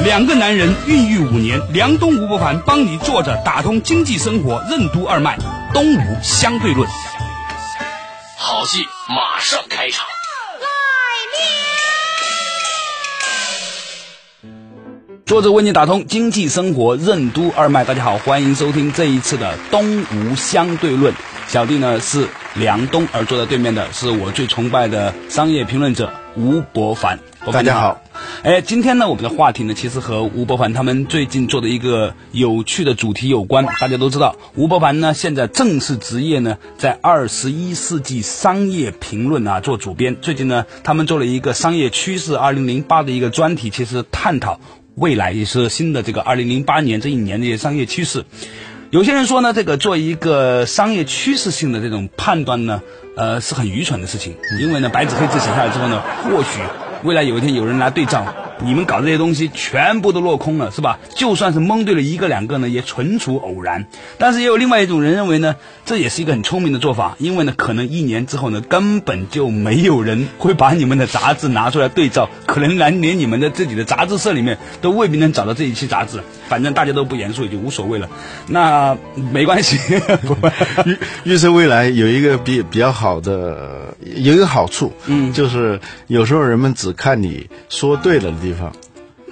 两个男人孕育五年，梁东吴伯凡帮你坐着打通经济生活任督二脉，东吴相对论。好戏马上开场。坐着为你打通经济生活任督二脉，大家好，欢迎收听这一次的东吴相对论。小弟呢是梁东，而坐在对面的是我最崇拜的商业评论者吴伯凡。大家好。哎，今天呢，我们的话题呢，其实和吴伯凡他们最近做的一个有趣的主题有关。大家都知道，吴伯凡呢，现在正式职业呢，在二十一世纪商业评论啊做主编。最近呢，他们做了一个商业趋势二零零八的一个专题，其实探讨未来也是新的这个二零零八年这一年的一些商业趋势。有些人说呢，这个做一个商业趋势性的这种判断呢，呃，是很愚蠢的事情，因为呢，白纸黑字写下来之后呢，或许。未来有一天有人来对账，你们搞这些东西全部都落空了，是吧？就算是蒙对了一个两个呢，也纯属偶然。但是也有另外一种人认为呢，这也是一个很聪明的做法，因为呢，可能一年之后呢，根本就没有人会把你们的杂志拿出来对照，可能连连你们的自己的杂志社里面都未必能找到这一期杂志。反正大家都不严肃，也就无所谓了。那没关系，预预测未来有一个比比较好的有一个好处，嗯，就是有时候人们只看你说对了的地方。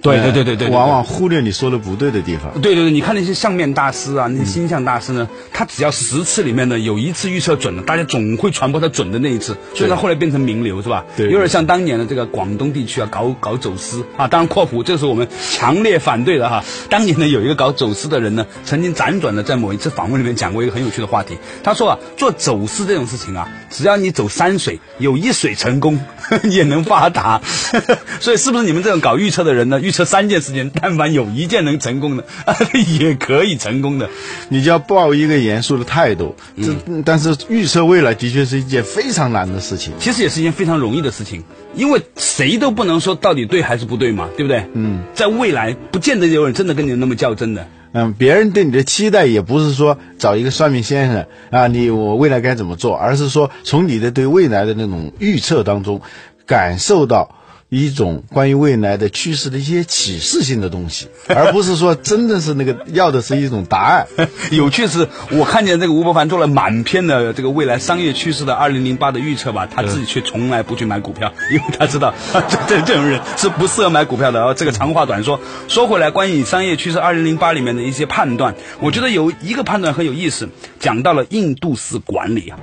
对对对对对，往往忽略你说的不对的地方。对对对，你看那些相面大师啊，那些星象大师呢，他只要十次里面呢有一次预测准了，大家总会传播他准的那一次，所以他后来变成名流是吧？对，有点像当年的这个广东地区啊，搞搞走私啊，当然括弧，这是我们强烈反对的哈。当年呢有一个搞走私的人呢，曾经辗转的在某一次访问里面讲过一个很有趣的话题，他说啊，做走私这种事情啊，只要你走三水，有一水成功，也能发达。所以是不是你们这种搞预测的人呢？预测三件事情，但凡有一件能成功的，也可以成功的。你就要抱一个严肃的态度。这但是预测未来的确是一件非常难的事情。其实也是一件非常容易的事情，因为谁都不能说到底对还是不对嘛，对不对？嗯，在未来不见得有人真的跟你那么较真的。嗯，别人对你的期待也不是说找一个算命先生啊，你我未来该怎么做，而是说从你的对未来的那种预测当中感受到。一种关于未来的趋势的一些启示性的东西，而不是说真的是那个要的是一种答案。有趣是，我看见这个吴伯凡做了满篇的这个未来商业趋势的二零零八的预测吧，他自己却从来不去买股票，因为他知道 这这这种人是不适合买股票的。然后这个长话短说，说回来，关于商业趋势二零零八里面的一些判断，我觉得有一个判断很有意思，讲到了印度式管理啊。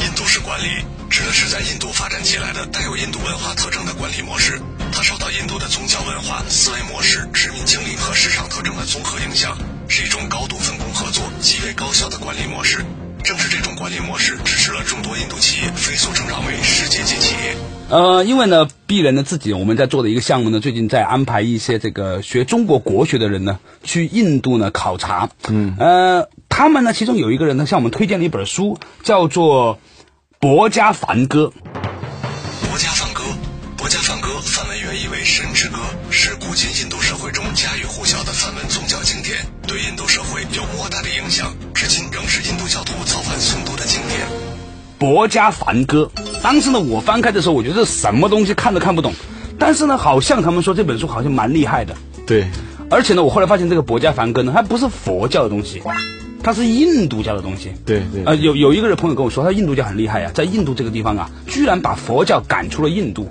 印度式管理指的是在印度发展起来的带有印度文化特征的管理模式，它受到印度的宗教文化、思维模式、殖民经历和市场特征的综合影响，是一种高度分工合作、极为高效的管理模式。正是这种管理模式支持了众多印度企业飞速成长为世界级企业。呃，因为呢，鄙人呢自己我们在做的一个项目呢，最近在安排一些这个学中国国学的人呢去印度呢考察。嗯，呃，他们呢其中有一个人呢向我们推荐了一本书，叫做。《博家梵歌》，薄家梵歌，薄家梵歌梵文原意为神之歌，是古今印度社会中家喻户晓的梵文宗教经典，对印度社会有莫大的影响，至今仍是印度教徒造反诵读的经典。《博家梵歌》，当时呢，我翻开的时候，我觉得什么东西看都看不懂，但是呢，好像他们说这本书好像蛮厉害的。对，而且呢，我后来发现这个《博家梵歌》呢，它不是佛教的东西。它是印度教的东西，对对，呃，有有一个人朋友跟我说，他印度教很厉害呀，在印度这个地方啊，居然把佛教赶出了印度。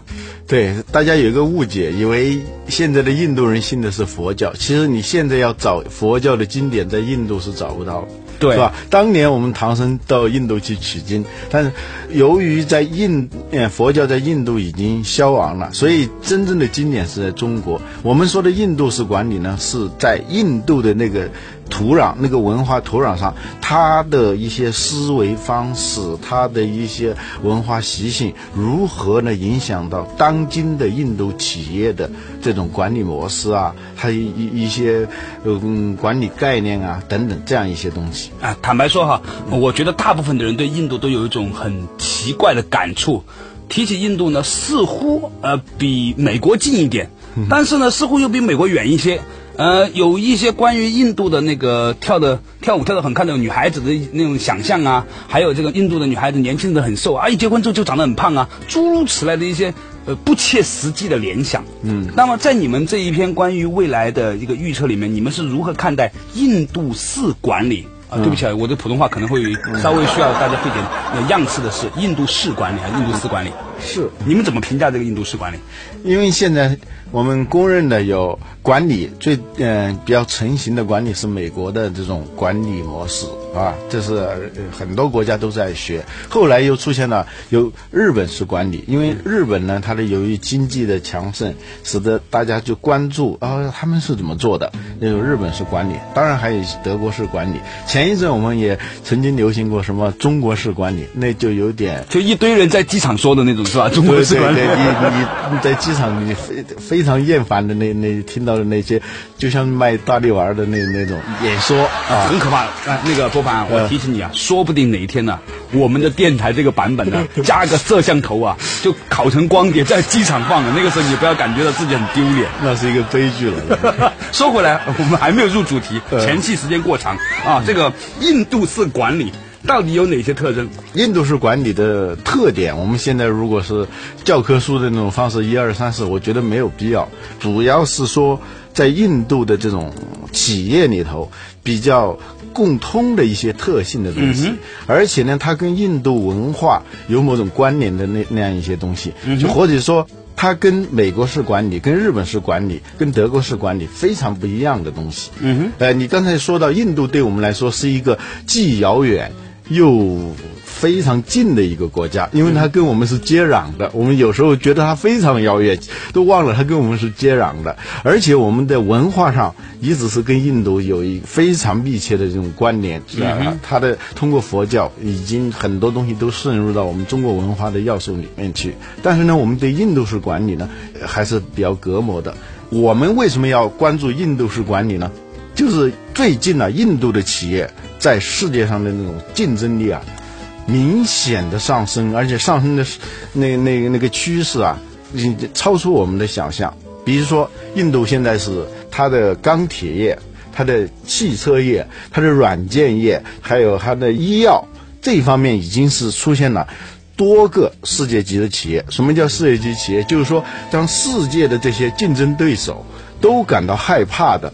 对，大家有一个误解，以为现在的印度人信的是佛教，其实你现在要找佛教的经典，在印度是找不到。对，是吧？当年我们唐僧到印度去取经，但是由于在印，呃，佛教在印度已经消亡了，所以真正的经典是在中国。我们说的印度式管理呢，是在印度的那个土壤、那个文化土壤上，它的一些思维方式、它的一些文化习性，如何呢影响到当当今的印度企业的这种管理模式啊，还有一一些嗯管理概念啊等等这样一些东西。啊，坦白说哈，我觉得大部分的人对印度都有一种很奇怪的感触。提起印度呢，似乎呃比美国近一点，但是呢，似乎又比美国远一些。呃，有一些关于印度的那个跳的跳舞跳的很看的女孩子的那种想象啊，还有这个印度的女孩子年轻的很瘦啊，一结婚之后就长得很胖啊，诸如此类的一些呃不切实际的联想。嗯，那么在你们这一篇关于未来的一个预测里面，你们是如何看待印度式管理？啊，对不起啊，我的普通话可能会稍微需要大家费点呃样式的是印度式管理还是印度式管理？是，你们怎么评价这个印度式管理？因为现在我们公认的有管理最嗯、呃比较成型的管理是美国的这种管理模式啊，这是呃很多国家都在学。后来又出现了由日本式管理，因为日本呢，它的由于经济的强盛，使得大家就关注啊他们是怎么做的，那种日本式管理，当然还有德国式管理。前一阵我们也曾经流行过什么中国式管理，那就有点。就一堆人在机场说的那种是吧？中国式管理。对，你你你在机场你非非常厌烦的那那听到的那些，就像卖大力丸的那那种演说啊，很可怕。啊，那个波凡，我提醒你啊，说不定哪一天呢、我们的电台这个版本呢，加个摄像头啊，就烤成光碟在机场放的。那个时候你不要感觉到自己很丢脸。那是一个悲剧了。说回来，我们还没有入主题，前期时间过长啊。这个印度式管理到底有哪些特征？印度式管理的特点，我们现在如果是教科书的那种方式，一二三四，我觉得没有必要。主要是说，在印度的这种企业里头，比较共通的一些特性的东西，而且呢，它跟印度文化有某种关联的那那样一些东西，就或者说。它跟美国式管理、跟日本式管理、跟德国式管理非常不一样的东西。嗯哼，呃，你刚才说到印度对我们来说是一个既遥远又非常近的一个国家，因为它跟我们是接壤的。我们有时候觉得它非常遥远，都忘了它跟我们是接壤的。而且我们的文化上一直是跟印度有一非常密切的这种关联，是吧？它的通过佛教，已经很多东西都渗入到我们中国文化的要素里面去。但是呢，我们对印度式管理呢，呃还是比较隔膜的。我们为什么要关注印度式管理呢？就是最近呢、印度的企业在世界上的那种竞争力啊，明显的上升，而且上升的是那那那个趋势啊，已经超出我们的想象。比如说，印度现在是它的钢铁业、它的汽车业、它的软件业，还有它的医药这一方面，已经是出现了。多个世界级的企业，什么叫世界级企业？就是说，当世界的这些竞争对手都感到害怕的，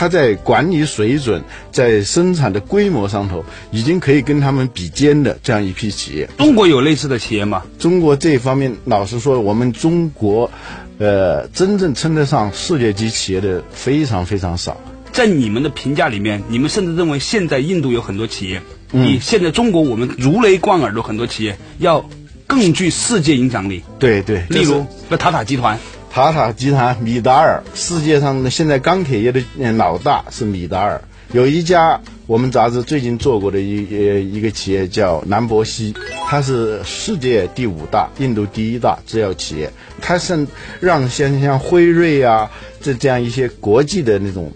它在管理水准、在生产的规模上头，已经可以跟他们比肩的这样一批企业。中国有类似的企业吗？中国这方面，老实说，我们中国，呃，真正称得上世界级企业的非常非常少。在你们的评价里面，你们甚至认为现在印度有很多企业，比现在中国我们如雷贯耳的很多企业要更具世界影响力。对对，例如，那塔塔集团，塔塔集团、米达尔，世界上的现在钢铁业的老大是米达尔。有一家我们杂志最近做过的一呃一个企业叫南博西，它是世界第五大、印度第一大制药企业，它是让像像辉瑞啊这这样一些国际的那种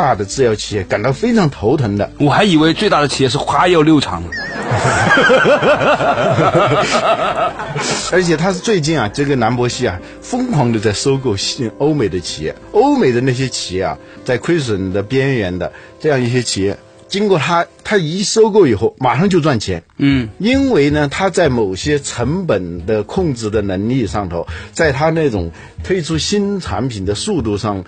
大的制药企业感到非常头疼的。我还以为最大的企业是花药六厂呢。而且他是最近啊，这个兰博西啊，疯狂的在收购新欧美的企业，欧美的那些企业啊，在亏损的边缘的这样一些企业，经过他他一收购以后，马上就赚钱。嗯，因为呢，他在某些成本的控制的能力上头，在他那种推出新产品的速度上，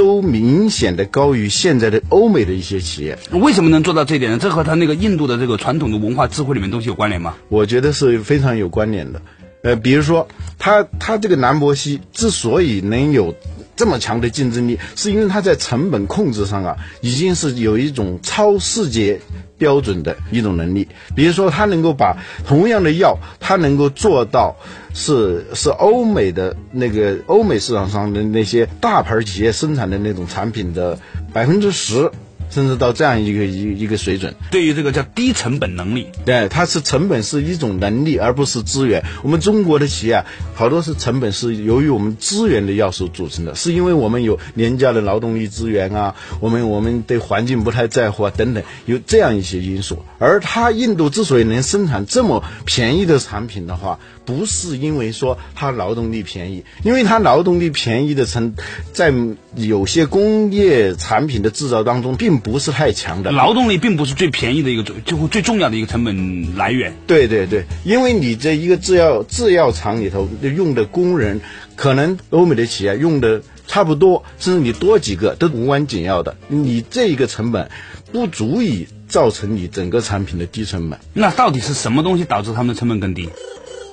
都明显的高于现在的欧美的一些企业。为什么能做到这一点呢？这和他那个印度的这个传统的文化智慧里面东西有关联吗？我觉得是非常有关联的。呃，比如说，他他这个南博西之所以能有这么强的竞争力，是因为它在成本控制上啊，已经是有一种超世界标准的一种能力。比如说，它能够把同样的药，它能够做到是是欧美的那个欧美市场上的那些大牌企业生产的那种产品的百分之十。甚至到这样一个一一个水准。对于这个叫低成本能力，对，它是成本是一种能力，而不是资源。我们中国的企业啊，好多是成本是由于我们资源的要素组成的，是因为我们有廉价的劳动力资源啊，我们我们对环境不太在乎啊，等等，有这样一些因素。而它印度之所以能生产这么便宜的产品的话，不是因为说它劳动力便宜，因为它劳动力便宜的成，在有些工业产品的制造当中，并不是太强的。劳动力并不是最便宜的一个就最重要的一个成本来源。对对对，因为你这一个制药制药厂里头用的工人，可能欧美的企业用的差不多，甚至你多几个都无关紧要的，你这一个成本不足以造成你整个产品的低成本。那到底是什么东西导致他们的成本更低？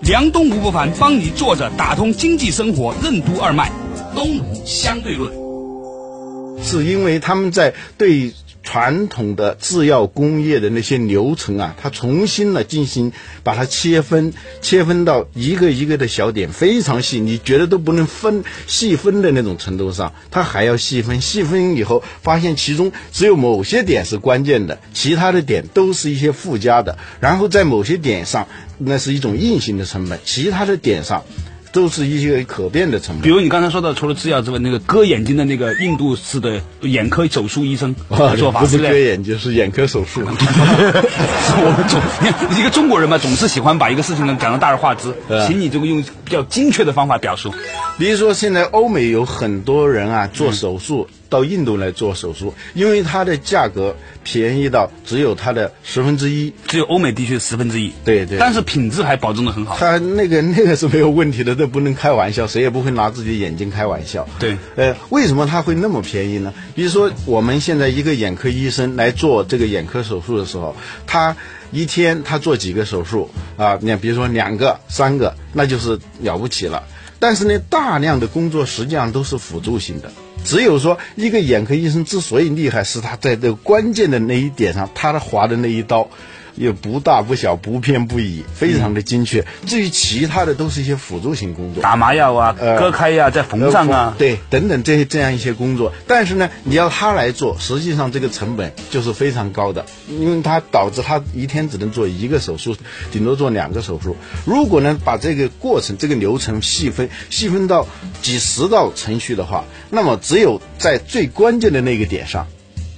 梁东吴不凡帮你坐着打通经济生活任督二脉，东吴相对论，是因为他们在对传统的制药工业的那些流程啊，它重新的进行把它切分，切分到一个一个的小点，非常细，你觉得都不能分细分的那种程度上，它还要细分，细分以后发现其中只有某些点是关键的，其他的点都是一些附加的，然后在某些点上。那是一种硬性的成本，其他的点上都是一些可变的成本。比如你刚才说的，除了制药之外，那个割眼睛的那个印度式的眼科手术医生做法，不是割眼睛，是眼科手术。我们总一个中国人嘛，总是喜欢把一个事情呢讲得大而化之，请你这个用比较精确的方法表述。比如说，现在欧美有很多人啊做手术。到印度来做手术，因为它的价格便宜到只有它的十分之一，只有欧美地区的十分之一。对对，但是品质还保证的很好。它那个那个是没有问题的，这不能开玩笑，谁也不会拿自己的眼睛开玩笑。对，呃，为什么它会那么便宜呢？比如说，我们现在一个眼科医生来做这个眼科手术的时候，他一天他做几个手术啊？你比如说两个、三个，那就是了不起了。但是呢，大量的工作实际上都是辅助性的。只有说，一个眼科医生之所以厉害，是他在这个关键的那一点上，他的划的那一刀。也不大不小，不偏不倚，非常的精确。至于其他的，都是一些辅助性工作，打麻药啊，割开呀，再缝上啊，对，等等这些这样一些工作。但是呢，你要他来做，实际上这个成本就是非常高的，因为他导致他一天只能做一个手术，顶多做两个手术。如果呢，把这个过程、这个流程细分，细分到几十道程序的话，那么只有在最关键的那个点上，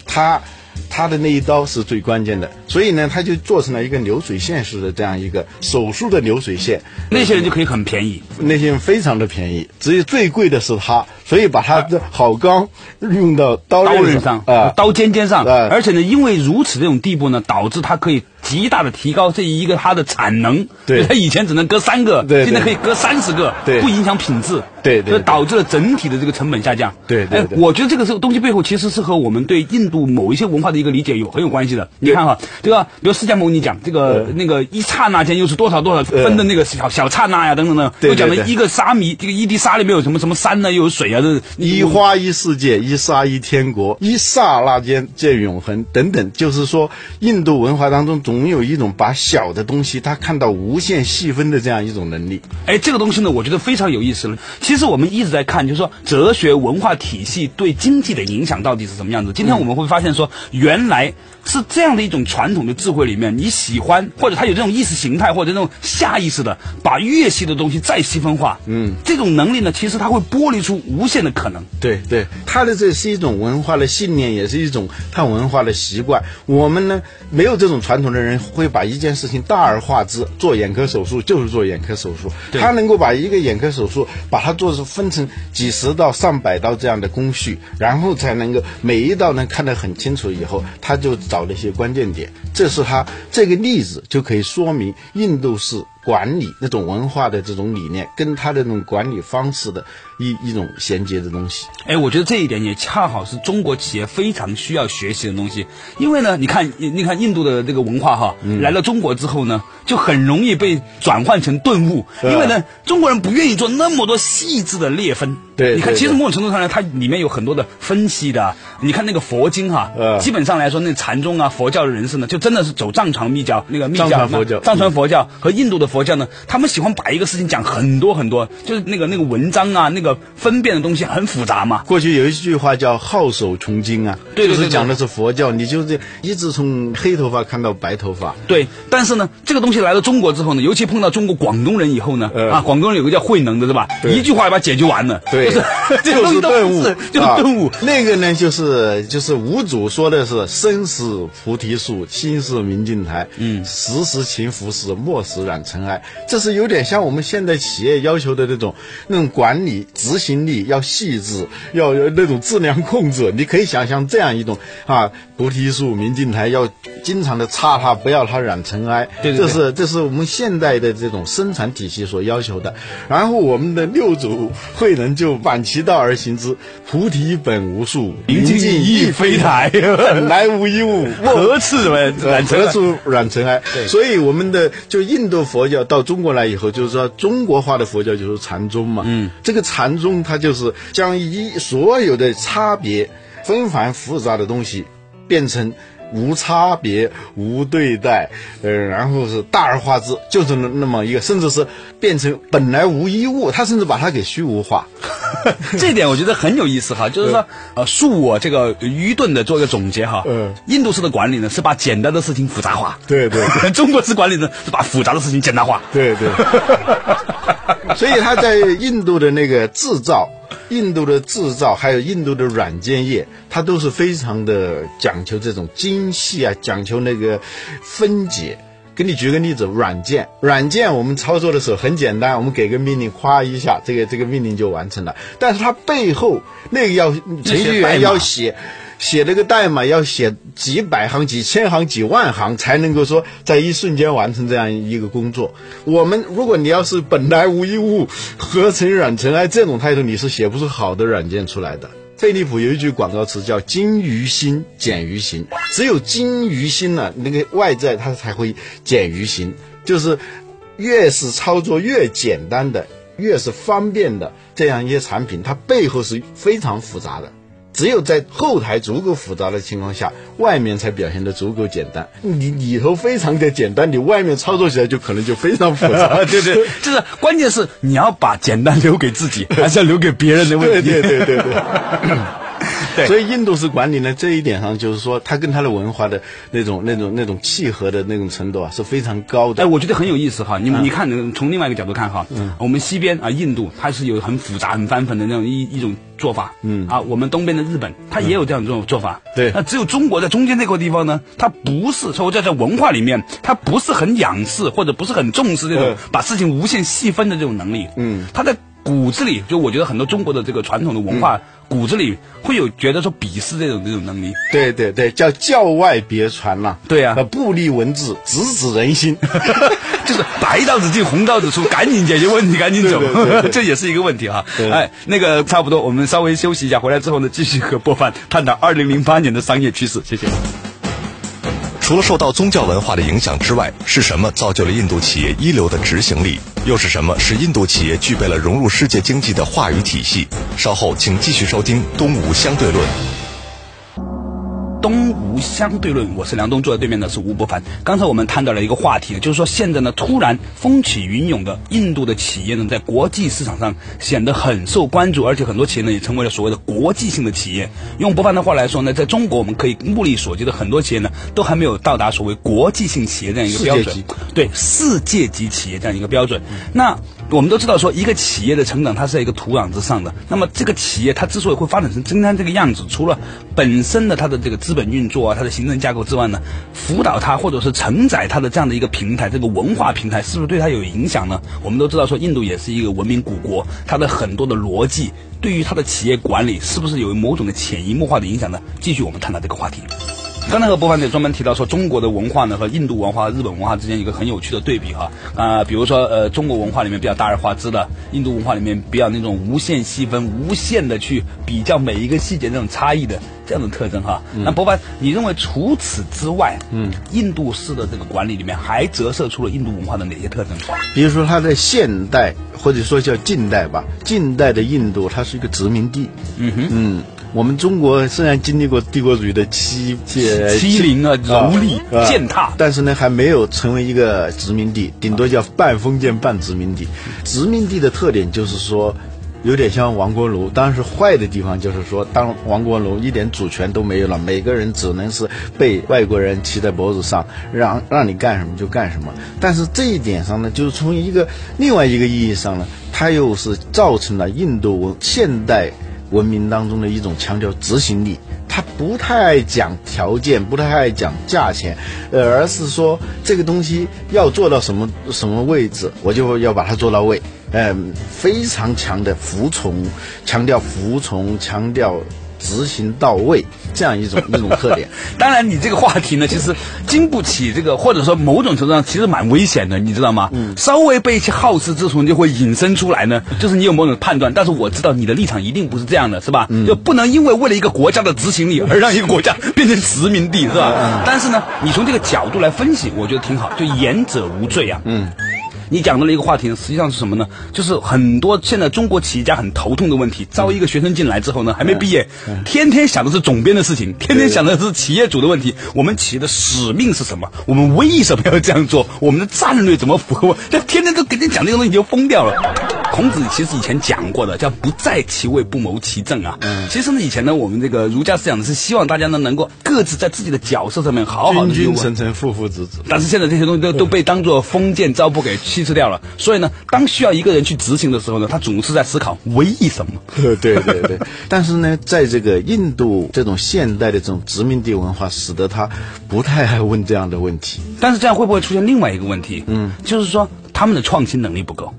他。他的那一刀是最关键的，所以呢，他就做成了一个流水线式的这样一个手术的流水线。那些人就可以很便宜，那些人非常的便宜，只有最贵的是他，所以把它的好钢用到刀刃上啊，刀尖尖上。而且呢，因为如此这种地步呢，导致它可以。极大的提高这一个它的产能，对，它以前只能割三个，对，现在可以割三十个，对，不影响品质，对，这导致了整体的这个成本下降，对，哎，我觉得这个是东西背后其实是和我们对印度某一些文化的一个理解有很有关系的。你看哈，这个比如释迦牟尼讲这个那个一刹那间又是多少多少分的那个小小刹那呀等等等，又讲了一个沙弥，这个一滴沙里面有什么什么山呢，又有水啊，这一花一世界，一沙一天国，一刹那间见永恒等等，就是说印度文化当中总有一种把小的东西，他看到无限细分的这样一种能力。哎，这个东西呢，我觉得非常有意思了。其实我们一直在看，就是说哲学文化体系对经济的影响到底是什么样子。今天我们会发现说，原来。是这样的一种传统的智慧里面，你喜欢或者他有这种意识形态或者这种下意识的把越细的东西再细分化，嗯，这种能力呢，其实它会剥离出无限的可能。对对，他的这是一种文化的信念，也是一种看文化的习惯。我们呢，没有这种传统的人会把一件事情大而化之，做眼科手术就是做眼科手术。他能够把一个眼科手术把它做分成几十道、上百道这样的工序，然后才能够每一道能看得很清楚，以后他就。找了一些关键点，这是他这个例子就可以说明印度是。管理那种文化的这种理念，跟他的那种管理方式的一一种衔接的东西。哎，我觉得这一点也恰好是中国企业非常需要学习的东西。因为呢，你看，你看印度的这个文化哈，来了中国之后呢，就很容易被转换成顿悟。因为呢，中国人不愿意做那么多细致的裂分。对，你看，其实某种程度上来，它里面有很多的分析的。你看那个佛经哈，基本上来说，那禅宗啊，佛教的人士呢，就真的是走藏传密教那个密教，藏传佛教，藏传佛教和印度的佛教呢，他们喜欢把一个事情讲很多很多，就是那个那个文章啊，那个分辨的东西很复杂嘛。过去有一句话叫“好手穷经”啊，对对对就是讲的是佛教，你就是一直从黑头发看到白头发。对，但是呢，这个东西来到中国之后呢，尤其碰到中国广东人以后呢，呃啊，广东人有个叫慧能的，是吧？对一句话就把解决完了，对，就是这个东西都顿悟，就是啊顿悟。那个呢，就是就是五祖说的是“身是菩提树，心是明镜台”，嗯，时时勤拂拭，莫使染尘埃。这是有点像我们现在企业要求的那种那种管理执行力要细致，要有那种质量控制。你可以想象这样一种啊，菩提树、明镜台，要经常的擦它，不要它染尘埃。对对对这是这是我们现代的这种生产体系所要求的。然后我们的六祖慧能就反其道而行之，菩提本无树，明镜亦非台本来无一物，何处染尘埃？所以我们的就印度佛教到中国来以后，就是说中国化的佛教就是禅宗嘛。嗯，这个禅宗它就是将一所有的差别、纷繁复杂的东西变成。无差别、无对待，呃，然后是大而化之，就是那那么一个，甚至是变成本来无一物，他甚至把它给虚无化。这点我觉得很有意思哈，就是说，呃，恕我这个愚钝的做一个总结哈。嗯印度式的管理呢是把简单的事情复杂化，对对 中国式管理呢是把复杂的事情简单化。对对，所以他在印度的那个制造、印度的制造，还有印度的软件业，它都是非常的讲求这种精细啊，讲求那个分解。给你举个例子，软件，软件我们操作的时候很简单，我们给个命令，夸一下，这个这个命令就完成了。但是它背后那个要程序员要写。写那个代码要写几百行、几千行、几万行，才能够说在一瞬间完成这样一个工作。我们如果你要是本来无一物，合成软尘埃这种态度，你是写不出好的软件出来的。飞利浦有一句广告词叫“精于心，简于行”，只有精于心了，那个外在它才会简于行，就是越是操作越简单的，越是方便的这样一些产品，它背后是非常复杂的。只有在后台足够复杂的情况下，外面才表现得足够简单。你里头非常的简单，你外面操作起来就可能就非常复杂。对对，就是关键是你要把简单留给自己，还是要留给别人的问题。对对对对对。对所以印度式管理呢，这一点上就是说，它跟它的文化的那种、那种、那种契合的那种程度啊，是非常高的。哎，我觉得很有意思哈。你你看，从另外一个角度看哈，我们西边啊，印度它是有很复杂、很翻粉的那种一一种做法，嗯啊，我们东边的日本，它也有这样这种做法。对那只有中国在中间这块地方呢，它不是说在在文化里面，它不是很仰视或者不是很重视这种嗯把事情无限细分的这种能力。嗯，它在骨子里，就我觉得很多中国的这个传统的文化骨子里会有觉得说鄙视这种这种能力。对对对，叫教外别传呐、对啊呃不立文字，直指人心。就是白道子进红道子出，赶紧解决问题，赶紧走对对对，对 这也是一个问题哈。对哎，那个差不多，我们稍微休息一下，回来之后呢，继续和波凡探讨二零零八年的商业趋势。谢谢。除了受到宗教文化的影响之外，是什么造就了印度企业一流的执行力？又是什么使印度企业具备了融入世界经济的话语体系？稍后请继续收听《东吴相对论》。东相对论，我是梁东，坐在对面的是吴伯凡。刚才我们谈到了一个话题，就是说现在呢，突然风起云涌的印度的企业呢，在国际市场上显得很受关注，而且很多企业呢也成为了所谓的国际性的企业。用伯凡的话来说呢，在中国我们可以目力所及的很多企业呢，都还没有到达所谓国际性企业这样一个标准。对世界级企业这样一个标准。那我们都知道说，一个企业的成长它是在一个土壤之上的。那么这个企业它之所以会发展成今天这个样子，除了本身的它的这个资本运作啊、它的行政架构之外呢，辅导它或者是承载它的这样的一个平台，这个文化平台是不是对它有影响呢？我们都知道说，印度也是一个文明古国，它的很多的逻辑对于它的企业管理是不是有某种的潜移默化的影响呢？继续我们探讨这个话题。刚才和博凡姐专门提到说，中国的文化呢和印度文化、日本文化之间一个很有趣的对比哈啊、比如说呃，中国文化里面比较大而化之的，印度文化里面比较那种无限细分、无限的去比较每一个细节那种差异的这样的特征哈。那博凡，你认为除此之外，嗯，印度式的这个管理里面还折射出了印度文化的哪些特征？比如说，它在现代或者说叫近代吧，近代的印度它是一个殖民地。嗯哼，嗯，我们中国虽然经历过帝国主义的欺呃欺凌啊蹂躏啊践踏但是呢，还没有成为一个殖民地，顶多叫半封建半殖民地。殖民地的特点就是说，有点像王国奴，当然是坏的地方就是说，当王国奴一点主权都没有了，每个人只能是被外国人骑在脖子上，让让你干什么就干什么。但是这一点上呢，就是从一个另外一个意义上呢，它又是造成了印度文现代文明当中的一种强调执行力。他不太爱讲条件，不太爱讲价钱，呃，而是说这个东西要做到什么什么位置，我就要把它做到位。嗯，非常强的服从，强调服从，强调执行到位，这样一种一种特点。当然，你这个话题呢，其实经不起这个，或者说某种程度上其实蛮危险的，你知道吗？嗯。稍微被一些好事之徒就会引申出来呢，就是你有某种判断，但是我知道你的立场一定不是这样的，是吧？嗯。就不能因为为了一个国家的执行力而让一个国家变成殖民地，是吧？嗯。但是呢，你从这个角度来分析，我觉得挺好，就言者无罪啊。嗯。你讲到了一个话题呢，实际上是什么呢？就是很多现在中国企业家很头痛的问题。招一个学生进来之后呢，还没毕业，天天想的是总编的事情，天天想的是企业主的问题。我们企业的使命是什么？我们为什么要这样做？我们的战略怎么符合？这天天都给你讲这个东西，你就疯掉了。孔子其实以前讲过的，叫不在其位不谋其政啊。嗯其实呢，以前呢，我们这个儒家思想呢，是希望大家呢能够各自在自己的角色上面好好的。君君臣臣，父父子子。但是现在这些东西都都被当做封建糟粕给稀释掉了。所以呢，当需要一个人去执行的时候呢，他总是在思考为什么。对对对。但是呢，在这个印度这种现代的这种殖民地文化，使得他不太爱问这样的问题。但是这样会不会出现另外一个问题？嗯，就是说他们的创新能力不够。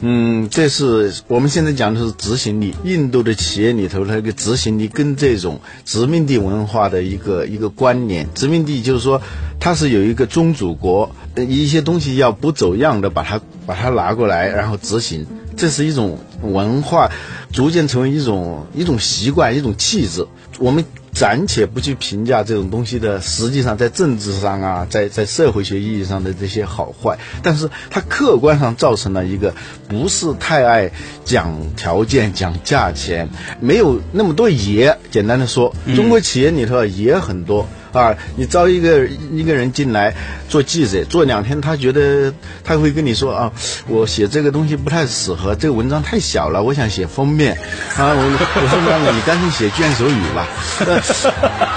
嗯，这是我们现在讲的是执行力。印度的企业里头，那个执行力跟这种殖民地文化的一个一个关联。殖民地就是说，它是有一个宗主国，一些东西要不走样的把它把它拿过来，然后执行。这是一种文化，逐渐成为一种一种习惯，一种气质。我们。暂且不去评价这种东西的，实际上在政治上啊，在在社会学意义上的这些好坏，但是它客观上造成了一个不是太爱讲条件、讲价钱，没有那么多爷。简单的说，中国企业里头爷很多。啊，你招一个一个人进来做记者，做两天，他觉得他会跟你说啊，我写这个东西不太适合，这个文章太小了，我想写封面。啊，我我说那你干脆写卷首语吧。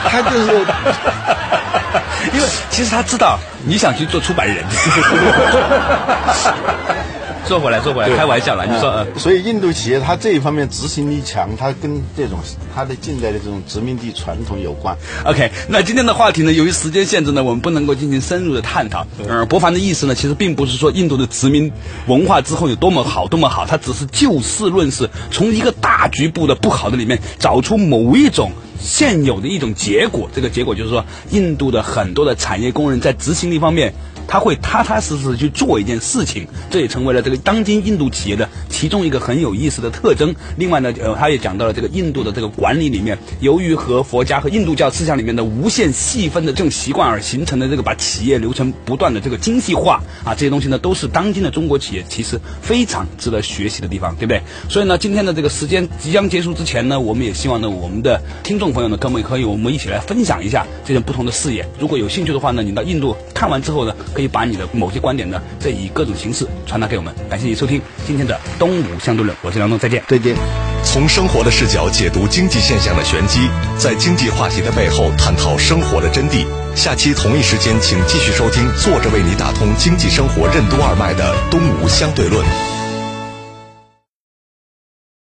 他就是，因为其实他知道你想去做出版人。坐回来，坐回来，开玩笑了。你说，所以印度企业它这一方面执行力强，它跟这种它的近代的这种殖民地传统有关。OK，那今天的话题呢，由于时间限制呢，我们不能够进行深入的探讨。嗯，博凡的意思呢，其实并不是说印度的殖民文化之后有多么好，多么好，他只是就事论事，从一个大局部的不好的里面找出某一种现有的一种结果。这个结果就是说，印度的很多的产业工人在执行力方面。他会踏踏实实去做一件事情，这也成为了这个当今印度企业的其中一个很有意思的特征。另外呢，呃，他也讲到了这个印度的这个管理里面，由于和佛家和印度教思想里面的无限细分的这种习惯而形成的这个把企业流程不断的这个精细化啊，这些东西呢，都是当今的中国企业其实非常值得学习的地方，对不对？所以呢，今天的这个时间即将结束之前呢，我们也希望呢，我们的听众朋友呢，可不可以我们一起来分享一下这些不同的视野？如果有兴趣的话呢，你到印度看完之后呢，可以把你的某些观点呢，再以各种形式传达给我们。感谢你收听今天的东吴相对论，我是梁东，再见，再见。从生活的视角解读经济现象的玄机，在经济话题的背后探讨生活的真谛。下期同一时间，请继续收听，坐着为你打通经济生活任督二脉的东吴相对论。